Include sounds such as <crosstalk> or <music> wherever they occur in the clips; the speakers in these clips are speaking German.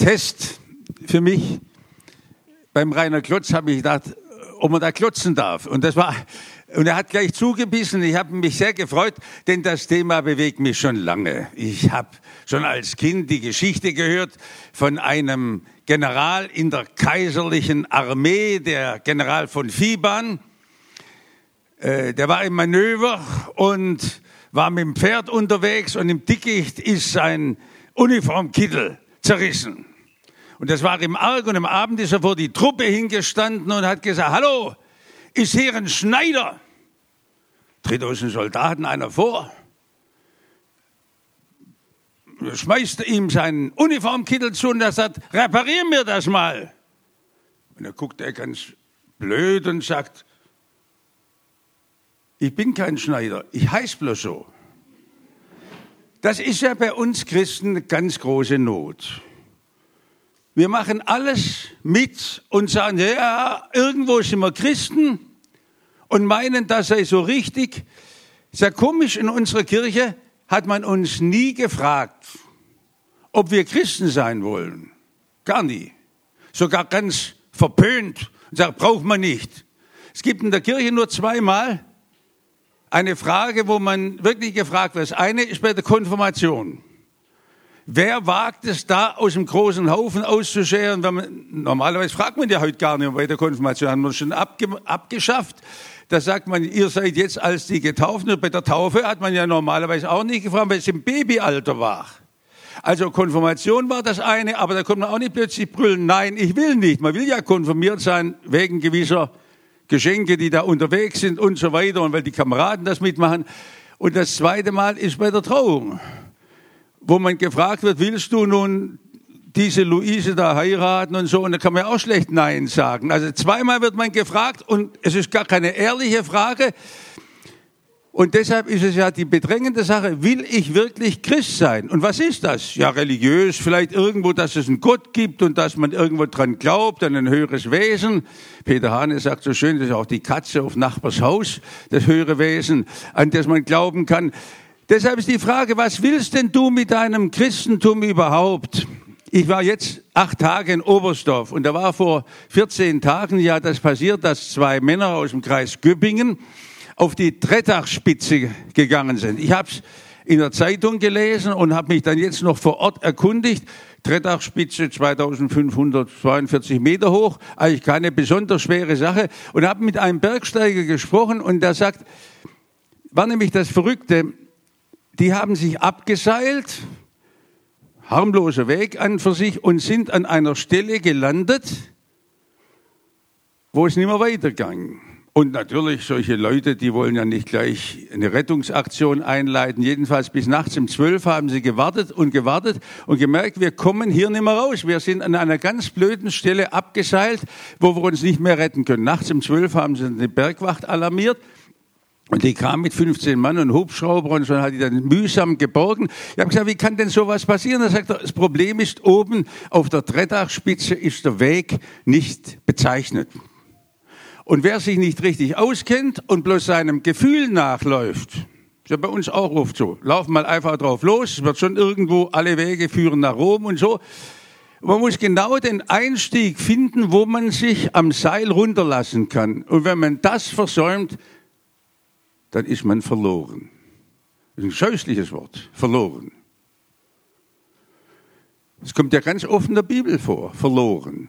Test für mich. Beim Rainer Klotz habe ich gedacht, ob man da klotzen darf. Und das war, und er hat gleich zugebissen. Ich habe mich sehr gefreut, denn das Thema bewegt mich schon lange. Ich habe schon als Kind die Geschichte gehört von einem General in der kaiserlichen Armee, der General von Fiban. Äh, der war im Manöver und war mit dem Pferd unterwegs und im Dickicht ist sein Uniformkittel zerrissen. Und das war im Arg und am Abend ist er vor die Truppe hingestanden und hat gesagt, hallo, ist hier ein Schneider? Tritt aus den Soldaten einer vor, schmeißt ihm seinen Uniformkittel zu und er sagt, reparier mir das mal. Und er guckt er ganz blöd und sagt, ich bin kein Schneider, ich heiße bloß so. Das ist ja bei uns Christen eine ganz große Not. Wir machen alles mit und sagen, ja, irgendwo sind wir Christen und meinen, das sei so richtig. Sehr komisch, in unserer Kirche hat man uns nie gefragt, ob wir Christen sein wollen. Gar nie. Sogar ganz verpönt und sagt, braucht man nicht. Es gibt in der Kirche nur zweimal eine Frage, wo man wirklich gefragt wird. Das eine ist bei der Konfirmation. Wer wagt es da aus dem großen Haufen auszuscheren? Man, normalerweise fragt man ja heute gar nicht bei der Konfirmation, haben wir schon abge, abgeschafft. Da sagt man, ihr seid jetzt als die Getauften. Bei der Taufe hat man ja normalerweise auch nicht gefragt, weil es im Babyalter war. Also Konfirmation war das eine, aber da kommt man auch nicht plötzlich brüllen, nein, ich will nicht. Man will ja konfirmiert sein wegen gewisser Geschenke, die da unterwegs sind und so weiter und weil die Kameraden das mitmachen. Und das zweite Mal ist bei der Trauung wo man gefragt wird, willst du nun diese Luise da heiraten und so, und da kann man ja auch schlecht Nein sagen. Also zweimal wird man gefragt und es ist gar keine ehrliche Frage. Und deshalb ist es ja die bedrängende Sache, will ich wirklich Christ sein? Und was ist das? Ja, religiös, vielleicht irgendwo, dass es einen Gott gibt und dass man irgendwo dran glaubt, an ein höheres Wesen. Peter Hane sagt so schön, das ist auch die Katze auf Nachbars Haus, das höhere Wesen, an das man glauben kann. Deshalb ist die Frage, was willst denn du mit deinem Christentum überhaupt? Ich war jetzt acht Tage in Oberstdorf und da war vor 14 Tagen ja das passiert, dass zwei Männer aus dem Kreis Göppingen auf die Trettachspitze gegangen sind. Ich habe es in der Zeitung gelesen und habe mich dann jetzt noch vor Ort erkundigt. Trettachspitze 2542 Meter hoch, eigentlich keine besonders schwere Sache und habe mit einem Bergsteiger gesprochen und der sagt, war nämlich das Verrückte, die haben sich abgeseilt, harmloser Weg an für sich und sind an einer Stelle gelandet, wo es nicht mehr weiterging. Und natürlich, solche Leute, die wollen ja nicht gleich eine Rettungsaktion einleiten. Jedenfalls bis nachts um zwölf haben sie gewartet und gewartet und gemerkt, wir kommen hier nicht mehr raus. Wir sind an einer ganz blöden Stelle abgeseilt, wo wir uns nicht mehr retten können. Nachts um zwölf haben sie eine Bergwacht alarmiert und die kam mit 15 Mann und Hubschrauber und so hat die dann mühsam geborgen. Ich habe gesagt, wie kann denn sowas passieren? Er sagt, das Problem ist, oben auf der Trettachspitze ist der Weg nicht bezeichnet. Und wer sich nicht richtig auskennt und bloß seinem Gefühl nachläuft, ist ja bei uns auch oft so. Lauf mal einfach drauf los, es wird schon irgendwo, alle Wege führen nach Rom und so. Man muss genau den Einstieg finden, wo man sich am Seil runterlassen kann. Und wenn man das versäumt, dann ist man verloren. Das ist ein scheußliches Wort, verloren. Es kommt ja ganz oft in der Bibel vor, verloren.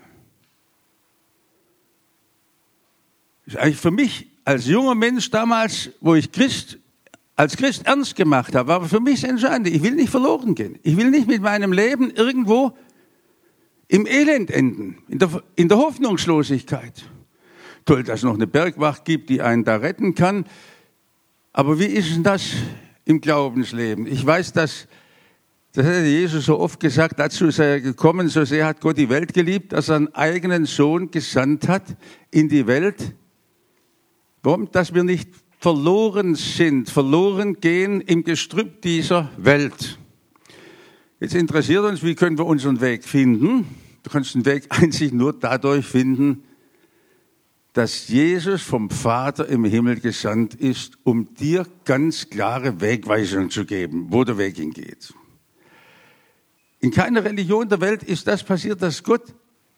Das ist eigentlich für mich als junger Mensch damals, wo ich Christ, als Christ ernst gemacht habe, war für mich das Entscheidende. Ich will nicht verloren gehen. Ich will nicht mit meinem Leben irgendwo im Elend enden, in der, in der Hoffnungslosigkeit. Toll, dass es noch eine Bergwacht gibt, die einen da retten kann. Aber wie ist denn das im Glaubensleben? Ich weiß, dass, das hat Jesus so oft gesagt, dazu ist er gekommen, so sehr hat Gott die Welt geliebt, dass er einen eigenen Sohn gesandt hat in die Welt. Warum? Dass wir nicht verloren sind, verloren gehen im Gestrüpp dieser Welt. Jetzt interessiert uns, wie können wir unseren Weg finden? Du kannst den Weg <laughs> einzig nur dadurch finden, dass Jesus vom Vater im Himmel gesandt ist, um dir ganz klare Wegweisung zu geben, wo der Weg hingeht. In keiner Religion der Welt ist das passiert, dass Gott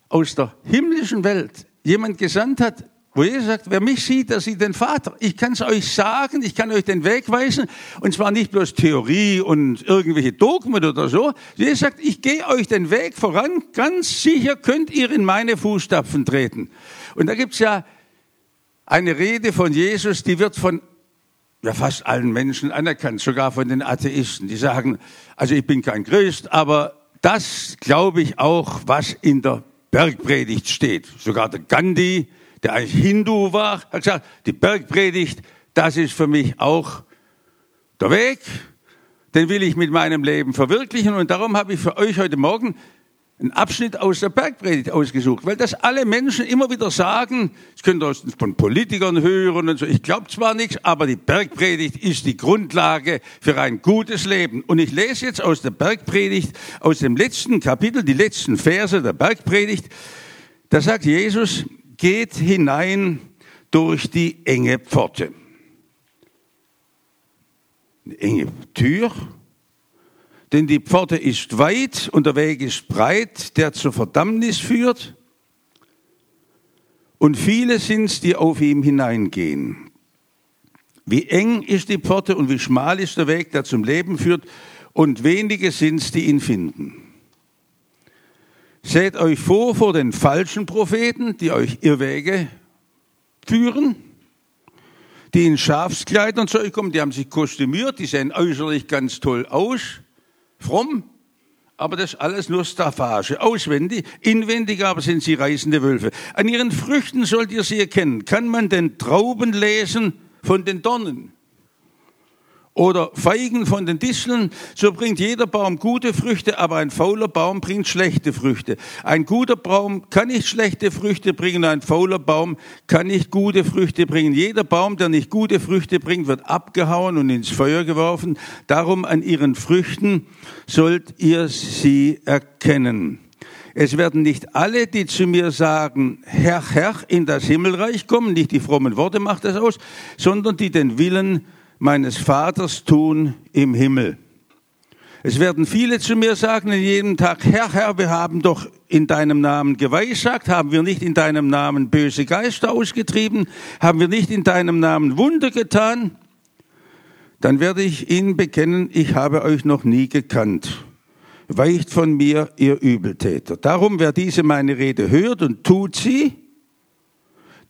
aus der himmlischen Welt jemand gesandt hat, wo Jesus sagt, wer mich sieht, der sieht den Vater. Ich kann es euch sagen, ich kann euch den Weg weisen. Und zwar nicht bloß Theorie und irgendwelche Dogmen oder so. Jesus sagt, ich gehe euch den Weg voran. Ganz sicher könnt ihr in meine Fußstapfen treten. Und da gibt's ja eine Rede von Jesus, die wird von ja, fast allen Menschen anerkannt, sogar von den Atheisten. Die sagen, also ich bin kein Christ, aber das glaube ich auch, was in der Bergpredigt steht. Sogar der Gandhi, der eigentlich Hindu war, hat gesagt, die Bergpredigt, das ist für mich auch der Weg, den will ich mit meinem Leben verwirklichen. Und darum habe ich für euch heute Morgen einen Abschnitt aus der Bergpredigt ausgesucht, weil das alle Menschen immer wieder sagen, das könnt ihr von Politikern hören und so, ich glaube zwar nichts, aber die Bergpredigt ist die Grundlage für ein gutes Leben. Und ich lese jetzt aus der Bergpredigt, aus dem letzten Kapitel, die letzten Verse der Bergpredigt, da sagt Jesus, geht hinein durch die enge Pforte. Eine enge Tür, denn die Pforte ist weit und der Weg ist breit, der zur Verdammnis führt. Und viele sind's, die auf ihm hineingehen. Wie eng ist die Pforte und wie schmal ist der Weg, der zum Leben führt, und wenige sind's, die ihn finden. Seht euch vor vor den falschen Propheten, die euch Irrwege führen, die in Schafskleidern zu euch kommen, die haben sich kostümiert, die sehen äußerlich ganz toll aus, fromm, aber das alles nur Staffage, auswendig, inwendig aber sind sie reißende Wölfe. An ihren Früchten sollt ihr sie erkennen. Kann man den Trauben lesen von den Dornen? Oder Feigen von den Disteln, so bringt jeder Baum gute Früchte, aber ein fauler Baum bringt schlechte Früchte. Ein guter Baum kann nicht schlechte Früchte bringen, ein fauler Baum kann nicht gute Früchte bringen. Jeder Baum, der nicht gute Früchte bringt, wird abgehauen und ins Feuer geworfen. Darum an ihren Früchten sollt ihr sie erkennen. Es werden nicht alle, die zu mir sagen, Herr, Herr, in das Himmelreich kommen, nicht die frommen Worte macht das aus, sondern die den Willen meines Vaters tun im Himmel. Es werden viele zu mir sagen in jedem Tag, Herr, Herr, wir haben doch in deinem Namen geweissagt, haben wir nicht in deinem Namen böse Geister ausgetrieben, haben wir nicht in deinem Namen Wunder getan, dann werde ich ihnen bekennen, ich habe euch noch nie gekannt. Weicht von mir, ihr Übeltäter. Darum, wer diese meine Rede hört und tut sie,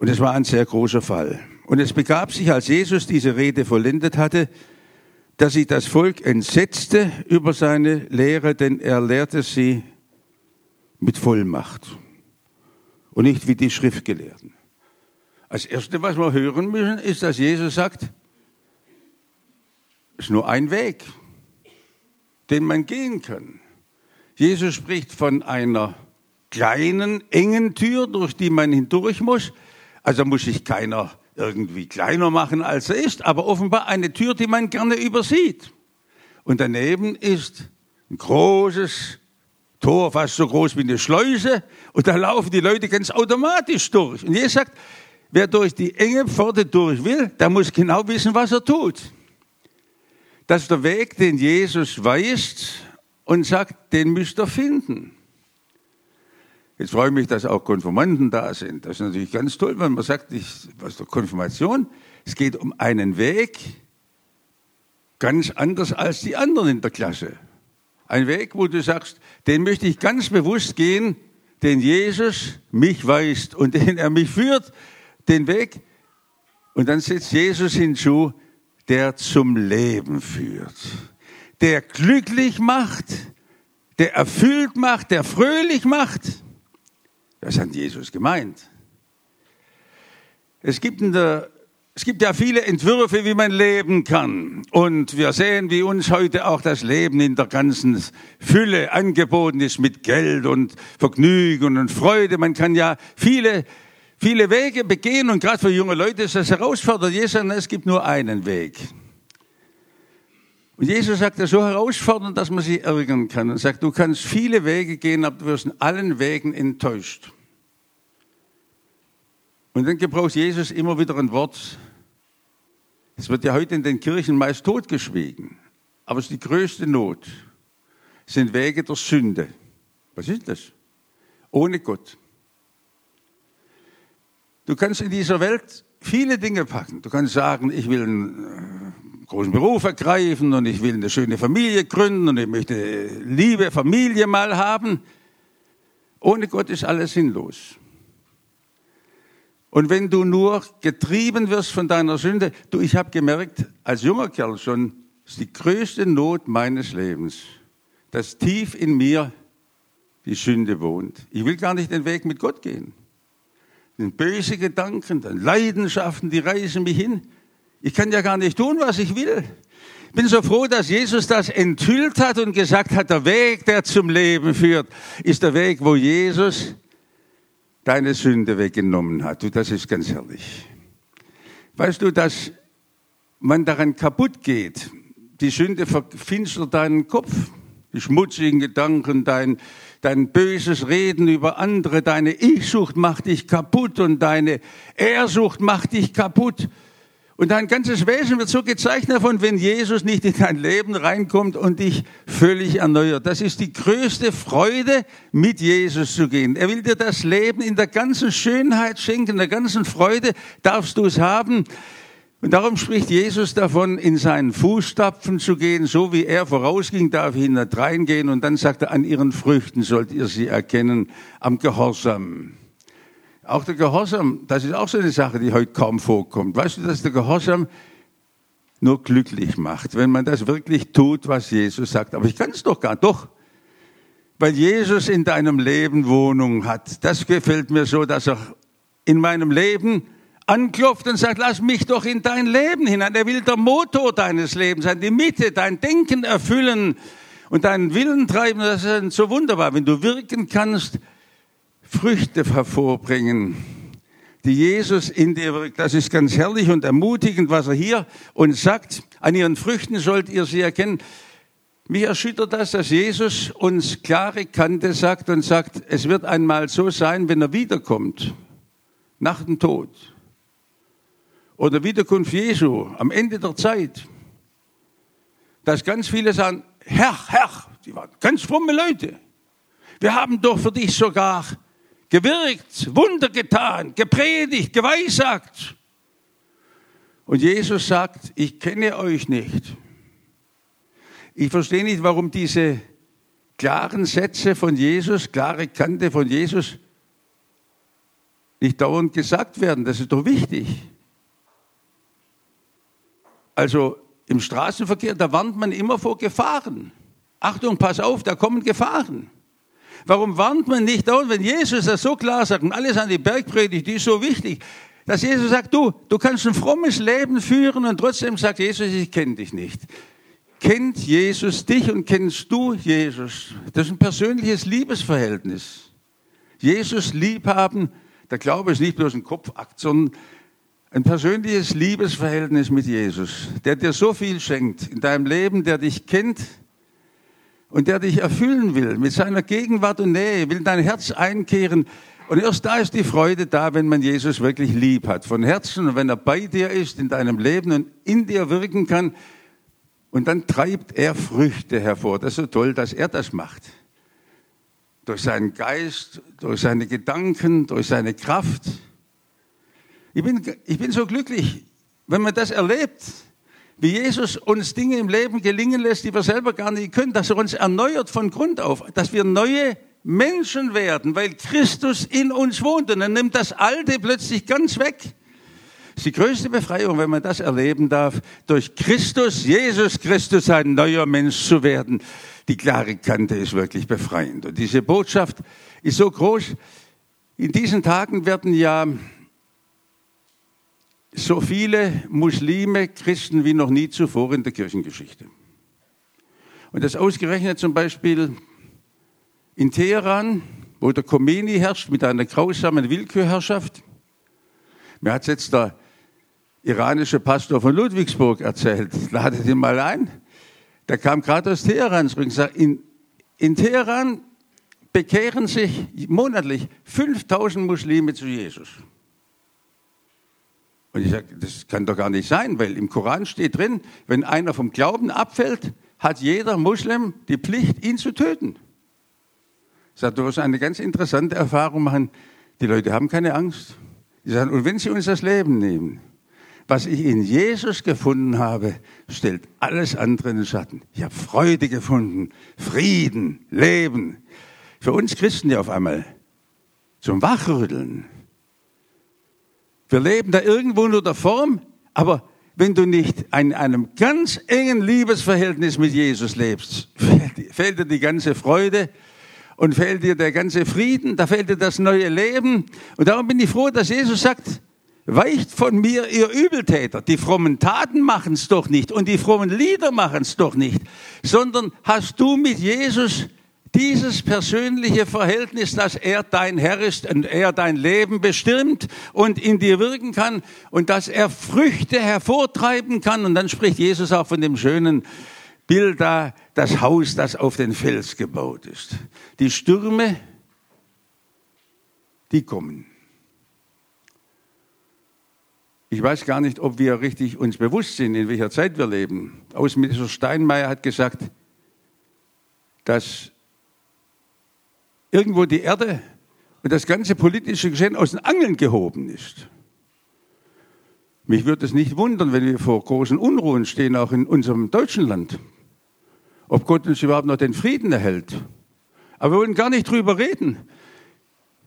und es war ein sehr großer Fall. Und es begab sich, als Jesus diese Rede vollendet hatte, dass sich das Volk entsetzte über seine Lehre, denn er lehrte sie mit Vollmacht und nicht wie die Schriftgelehrten. Als Erste, was wir hören müssen, ist, dass Jesus sagt, es ist nur ein Weg, den man gehen kann. Jesus spricht von einer kleinen, engen Tür, durch die man hindurch muss. Also muss sich keiner irgendwie kleiner machen, als er ist, aber offenbar eine Tür, die man gerne übersieht. Und daneben ist ein großes Tor, fast so groß wie eine Schleuse, und da laufen die Leute ganz automatisch durch. Und Jesus sagt, wer durch die enge Pforte durch will, der muss genau wissen, was er tut. Das ist der Weg, den Jesus weist und sagt, den müsst ihr finden. Jetzt freue ich mich, dass auch Konfirmanden da sind. Das ist natürlich ganz toll, wenn man sagt, ich, was der Konfirmation, es geht um einen Weg ganz anders als die anderen in der Klasse. Ein Weg, wo du sagst, den möchte ich ganz bewusst gehen, den Jesus mich weist und <laughs> den er mich führt, den Weg. Und dann setzt Jesus hinzu, der zum Leben führt, der glücklich macht, der erfüllt macht, der fröhlich macht. Das hat Jesus gemeint. Es gibt in der es gibt ja viele Entwürfe, wie man leben kann. Und wir sehen, wie uns heute auch das Leben in der ganzen Fülle angeboten ist mit Geld und Vergnügen und Freude. Man kann ja viele, viele Wege begehen und gerade für junge Leute ist das herausfordernd. Jesus es gibt nur einen Weg. Und Jesus sagt das so herausfordernd, dass man sich ärgern kann und sagt, du kannst viele Wege gehen, aber du wirst in allen Wegen enttäuscht. Und dann gebraucht Jesus immer wieder ein Wort. Es wird ja heute in den Kirchen meist totgeschwiegen. Aber es ist die größte Not. Es sind Wege der Sünde. Was ist das? Ohne Gott. Du kannst in dieser Welt viele Dinge packen. Du kannst sagen, ich will einen äh, großen Beruf ergreifen und ich will eine schöne Familie gründen und ich möchte liebe Familie mal haben. Ohne Gott ist alles sinnlos. Und wenn du nur getrieben wirst von deiner Sünde, du, ich habe gemerkt, als junger Kerl schon, ist die größte Not meines Lebens, dass tief in mir die Sünde wohnt. Ich will gar nicht den Weg mit Gott gehen. Den böse Gedanken, den Leidenschaften, die reißen mich hin. Ich kann ja gar nicht tun, was ich will. Ich bin so froh, dass Jesus das enthüllt hat und gesagt hat, der Weg, der zum Leben führt, ist der Weg, wo Jesus deine Sünde weggenommen hat. Du, das ist ganz herrlich. Weißt du, dass man daran kaputt geht? Die Sünde verfinstert deinen Kopf, die schmutzigen Gedanken, dein, dein böses Reden über andere, deine Ich-Sucht macht dich kaputt und deine Ehrsucht macht dich kaputt. Und dein ganzes Wesen wird so gezeichnet davon, wenn Jesus nicht in dein Leben reinkommt und dich völlig erneuert. Das ist die größte Freude, mit Jesus zu gehen. Er will dir das Leben in der ganzen Schönheit schenken, in der ganzen Freude darfst du es haben. Und darum spricht Jesus davon, in seinen Fußstapfen zu gehen, so wie er vorausging, darf ich hineingehen. Und dann sagt er, an ihren Früchten sollt ihr sie erkennen, am Gehorsam. Auch der Gehorsam, das ist auch so eine Sache, die heute kaum vorkommt. Weißt du, dass der Gehorsam nur glücklich macht, wenn man das wirklich tut, was Jesus sagt. Aber ich kann es doch gar nicht. Doch, weil Jesus in deinem Leben Wohnung hat. Das gefällt mir so, dass er in meinem Leben anklopft und sagt, lass mich doch in dein Leben hinein. Er will der Motor deines Lebens sein, die Mitte, dein Denken erfüllen und deinen Willen treiben. Das ist so wunderbar, wenn du wirken kannst Früchte hervorbringen, die Jesus in dir wirkt. Das ist ganz herrlich und ermutigend, was er hier uns sagt. An ihren Früchten sollt ihr sie erkennen. Mich erschüttert das, dass Jesus uns klare Kante sagt und sagt, es wird einmal so sein, wenn er wiederkommt, nach dem Tod. Oder Wiederkunft Jesu, am Ende der Zeit. Dass ganz viele sagen, Herr, Herr, die waren ganz fromme Leute. Wir haben doch für dich sogar gewirkt, Wunder getan, gepredigt, geweissagt. Und Jesus sagt, ich kenne euch nicht. Ich verstehe nicht, warum diese klaren Sätze von Jesus, klare Kante von Jesus nicht dauernd gesagt werden. Das ist doch wichtig. Also im Straßenverkehr, da warnt man immer vor Gefahren. Achtung, pass auf, da kommen Gefahren. Warum warnt man nicht aus, wenn Jesus das so klar sagt und alles an die Bergpredigt, die ist so wichtig, dass Jesus sagt, du, du kannst ein frommes Leben führen und trotzdem sagt Jesus, ich kenne dich nicht. Kennt Jesus dich und kennst du Jesus? Das ist ein persönliches Liebesverhältnis. Jesus liebhaben, der Glaube ist nicht bloß ein Kopfakt, sondern ein persönliches Liebesverhältnis mit Jesus, der dir so viel schenkt in deinem Leben, der dich kennt, und der dich erfüllen will mit seiner Gegenwart und Nähe, will dein Herz einkehren. Und erst da ist die Freude da, wenn man Jesus wirklich lieb hat, von Herzen und wenn er bei dir ist in deinem Leben und in dir wirken kann. Und dann treibt er Früchte hervor. Das ist so toll, dass er das macht. Durch seinen Geist, durch seine Gedanken, durch seine Kraft. Ich bin, ich bin so glücklich, wenn man das erlebt wie Jesus uns Dinge im Leben gelingen lässt, die wir selber gar nicht können, dass er uns erneuert von Grund auf, dass wir neue Menschen werden, weil Christus in uns wohnt und dann nimmt das Alte plötzlich ganz weg. Das ist die größte Befreiung, wenn man das erleben darf, durch Christus, Jesus Christus, ein neuer Mensch zu werden. Die klare Kante ist wirklich befreiend. Und diese Botschaft ist so groß. In diesen Tagen werden ja so viele Muslime, Christen wie noch nie zuvor in der Kirchengeschichte. Und das ausgerechnet zum Beispiel in Teheran, wo der Khomeini herrscht mit einer grausamen Willkürherrschaft. Mir hat jetzt der iranische Pastor von Ludwigsburg erzählt, ladet ihn mal ein. Der kam gerade aus Teheran und sagt, in, in Teheran bekehren sich monatlich 5000 Muslime zu Jesus. Und ich sage, das kann doch gar nicht sein, weil im Koran steht drin, wenn einer vom Glauben abfällt, hat jeder Muslim die Pflicht, ihn zu töten. Ich sage, du wirst eine ganz interessante Erfahrung machen. Die Leute haben keine Angst. Die sagen, und wenn sie uns das Leben nehmen, was ich in Jesus gefunden habe, stellt alles andere in den Schatten. Ich habe Freude gefunden, Frieden, Leben. Für uns Christen ja auf einmal zum Wachrütteln. Wir leben da irgendwo nur der Form, aber wenn du nicht in einem ganz engen Liebesverhältnis mit Jesus lebst, <laughs> fehlt dir die ganze Freude und fehlt dir der ganze Frieden, da fehlt dir das neue Leben. Und darum bin ich froh, dass Jesus sagt, weicht von mir, ihr Übeltäter. Die frommen Taten machen es doch nicht und die frommen Lieder machen es doch nicht, sondern hast du mit Jesus dieses persönliche Verhältnis, dass er dein Herr ist und er dein Leben bestimmt und in dir wirken kann und dass er Früchte hervortreiben kann. Und dann spricht Jesus auch von dem schönen Bild da, das Haus, das auf den Fels gebaut ist. Die Stürme, die kommen. Ich weiß gar nicht, ob wir richtig uns bewusst sind, in welcher Zeit wir leben. Außenminister Steinmeier hat gesagt, dass irgendwo die Erde und das ganze politische Geschehen aus den Angeln gehoben ist. Mich würde es nicht wundern, wenn wir vor großen Unruhen stehen, auch in unserem deutschen Land. Ob Gott uns überhaupt noch den Frieden erhält. Aber wir wollen gar nicht drüber reden.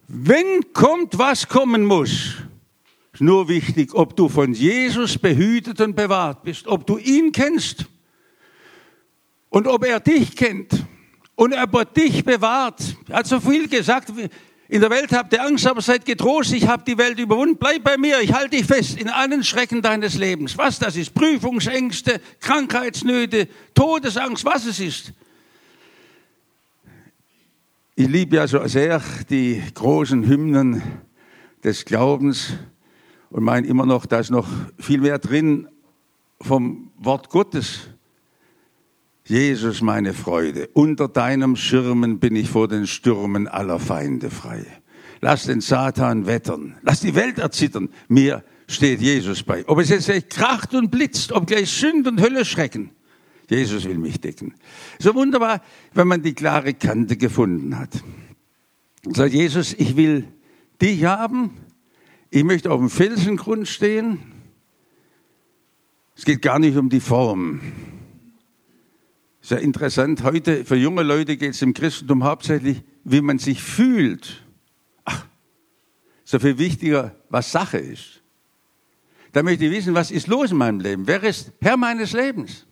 Wenn kommt, was kommen muss, ist nur wichtig, ob du von Jesus behütet und bewahrt bist, ob du ihn kennst und ob er dich kennt und er dich bewahrt. Er hat so viel gesagt, in der Welt habt ihr Angst, aber seid getrost, ich habe die Welt überwunden. Bleib bei mir, ich halte dich fest in allen Schrecken deines Lebens. Was das ist, Prüfungsängste, Krankheitsnöte, Todesangst, was es ist. Ich liebe ja so sehr die großen Hymnen des Glaubens und meine immer noch, da ist noch viel mehr drin vom Wort Gottes. Jesus, meine Freude, unter deinem Schirmen bin ich vor den Stürmen aller Feinde frei. Lass den Satan wettern, lass die Welt erzittern. Mir steht Jesus bei. Ob es jetzt gleich kracht und blitzt, ob gleich Sünd und Hölle schrecken. Jesus will mich decken. So wunderbar, wenn man die klare Kante gefunden hat. Sagt Jesus, ich will dich haben. Ich möchte auf dem Felsengrund stehen. Es geht gar nicht um die Form. Sehr interessant. Heute für junge Leute geht es im Christentum hauptsächlich, wie man sich fühlt. Ach, so viel wichtiger, was Sache ist. Da möchte ich wissen, was ist los in meinem Leben? Wer ist Herr meines Lebens?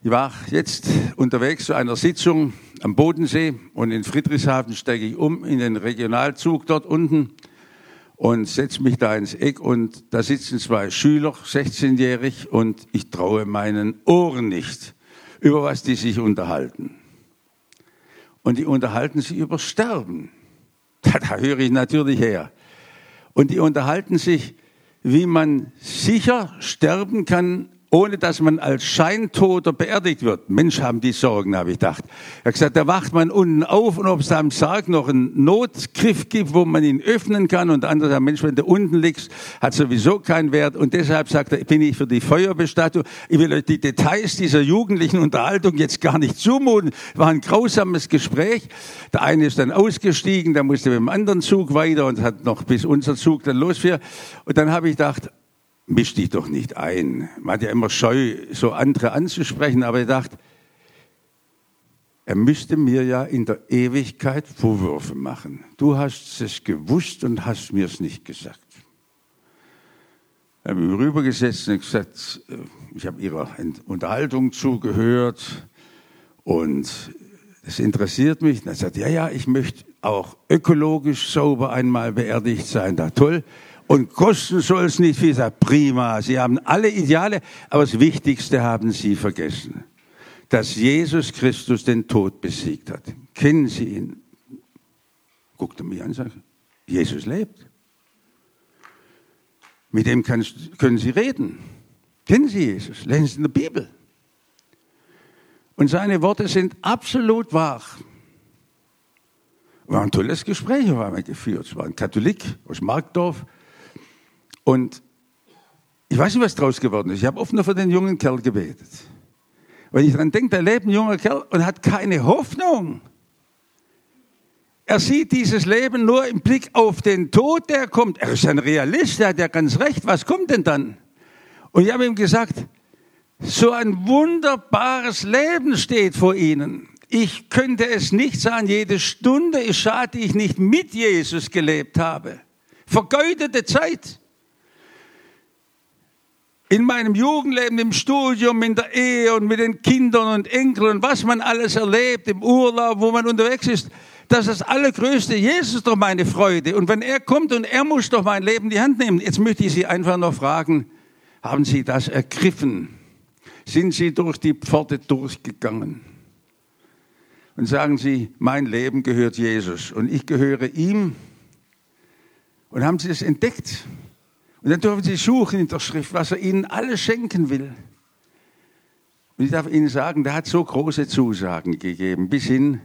Ich war jetzt unterwegs zu einer Sitzung am Bodensee und in Friedrichshafen steige ich um in den Regionalzug dort unten und setze mich da ins Eck und da sitzen zwei Schüler, 16-jährig, und ich traue meinen Ohren nicht über was die sich unterhalten. Und die unterhalten sich über Sterben. <laughs> Da, da höre ich natürlich her. Und die unterhalten sich, wie man sicher sterben kann ohne dass man als Scheintoter beerdigt wird. Mensch, haben die Sorgen, habe ich gedacht. Er hat gesagt, da wacht man unten auf und ob es da im Sarg noch einen Notgriff gibt, wo man ihn öffnen kann. Und der andere sagt, Mensch, wenn du unten liegst, hat sowieso keinen Wert. Und deshalb sagt er, bin ich für die Feuerbestattung. Ich will euch die Details dieser jugendlichen Unterhaltung jetzt gar nicht zumuten. War ein grausames Gespräch. Der eine ist dann ausgestiegen, der musste mit dem anderen Zug weiter und hat noch bis unser Zug dann losfuhr. Und dann habe ich gedacht, misch dich doch nicht ein. Man hat ja immer Scheu, so andere anzusprechen, aber ich dachte, er müsste mir ja in der Ewigkeit Vorwürfe machen. Du hast es gewusst und hast mir es nicht gesagt. Ich habe mich rübergesetzt und gesagt, ich habe Ihrer Unterhaltung zugehört und es interessiert mich. Und er sagt, ja, ja, ich möchte auch ökologisch sauber einmal beerdigt sein. Da toll. Und kosten soll es nicht viel. Sagt, prima, Sie haben alle Ideale, aber das Wichtigste haben Sie vergessen. Dass Jesus Christus den Tod besiegt hat. Kennen Sie ihn? Guckt er mich an und sagt, Jesus lebt. Mit dem können Sie reden. Kennen Sie Jesus? Lesen Sie in der Bibel. Und seine Worte sind absolut wahr. War ein tolles Gespräch, haben wir geführt. Es war ein Katholik aus Markdorf. Und ich weiß nicht, was draus geworden ist. Ich habe oft nur für den jungen Kerl gebetet. Weil ich daran denke, da lebt ein junger Kerl und hat keine Hoffnung. Er sieht dieses Leben nur im Blick auf den Tod, der kommt. Er ist ein Realist, der hat ja ganz recht. Was kommt denn dann? Und ich habe ihm gesagt, so ein wunderbares Leben steht vor Ihnen. Ich könnte es nicht sagen, jede Stunde ist schade, die ich nicht mit Jesus gelebt habe. Vergeudete Zeit. In meinem Jugendleben, im Studium, in der Ehe und mit den Kindern und Enkeln und was man alles erlebt, im Urlaub, wo man unterwegs ist, das ist das Allergrößte. Jesus ist doch meine Freude. Und wenn er kommt und er muss doch mein Leben in die Hand nehmen. Jetzt möchte ich Sie einfach noch fragen, haben Sie das ergriffen? Sind Sie durch die Pforte durchgegangen? Und sagen Sie, mein Leben gehört Jesus und ich gehöre ihm. Und haben Sie das entdeckt? Und dann dürfen Sie suchen in der Schrift, was er Ihnen alles schenken will. Und ich darf Ihnen sagen, der hat so große Zusagen gegeben, bis hin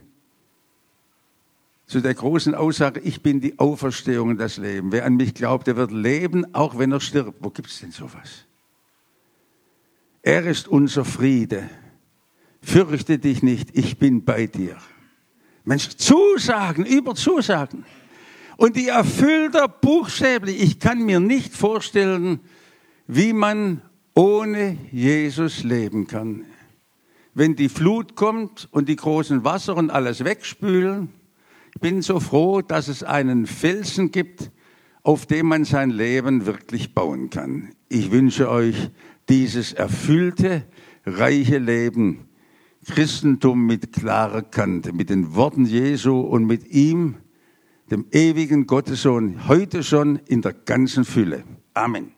zu der großen Aussage, ich bin die Auferstehung und das Leben. Wer an mich glaubt, der wird leben, auch wenn er stirbt. Wo gibt es denn sowas? Er ist unser Friede. Fürchte dich nicht, ich bin bei dir. Mensch, Zusagen über Zusagen. Und die erfüllt er buchstäblich. Ich kann mir nicht vorstellen, wie man ohne Jesus leben kann. Wenn die Flut kommt und die großen Wasser und alles wegspülen, ich bin so froh, dass es einen Felsen gibt, auf dem man sein Leben wirklich bauen kann. Ich wünsche euch dieses erfüllte, reiche Leben, Christentum mit klarer Kante, mit den Worten Jesu und mit ihm, dem ewigen Gottessohn, heute schon in der ganzen Fülle. Amen.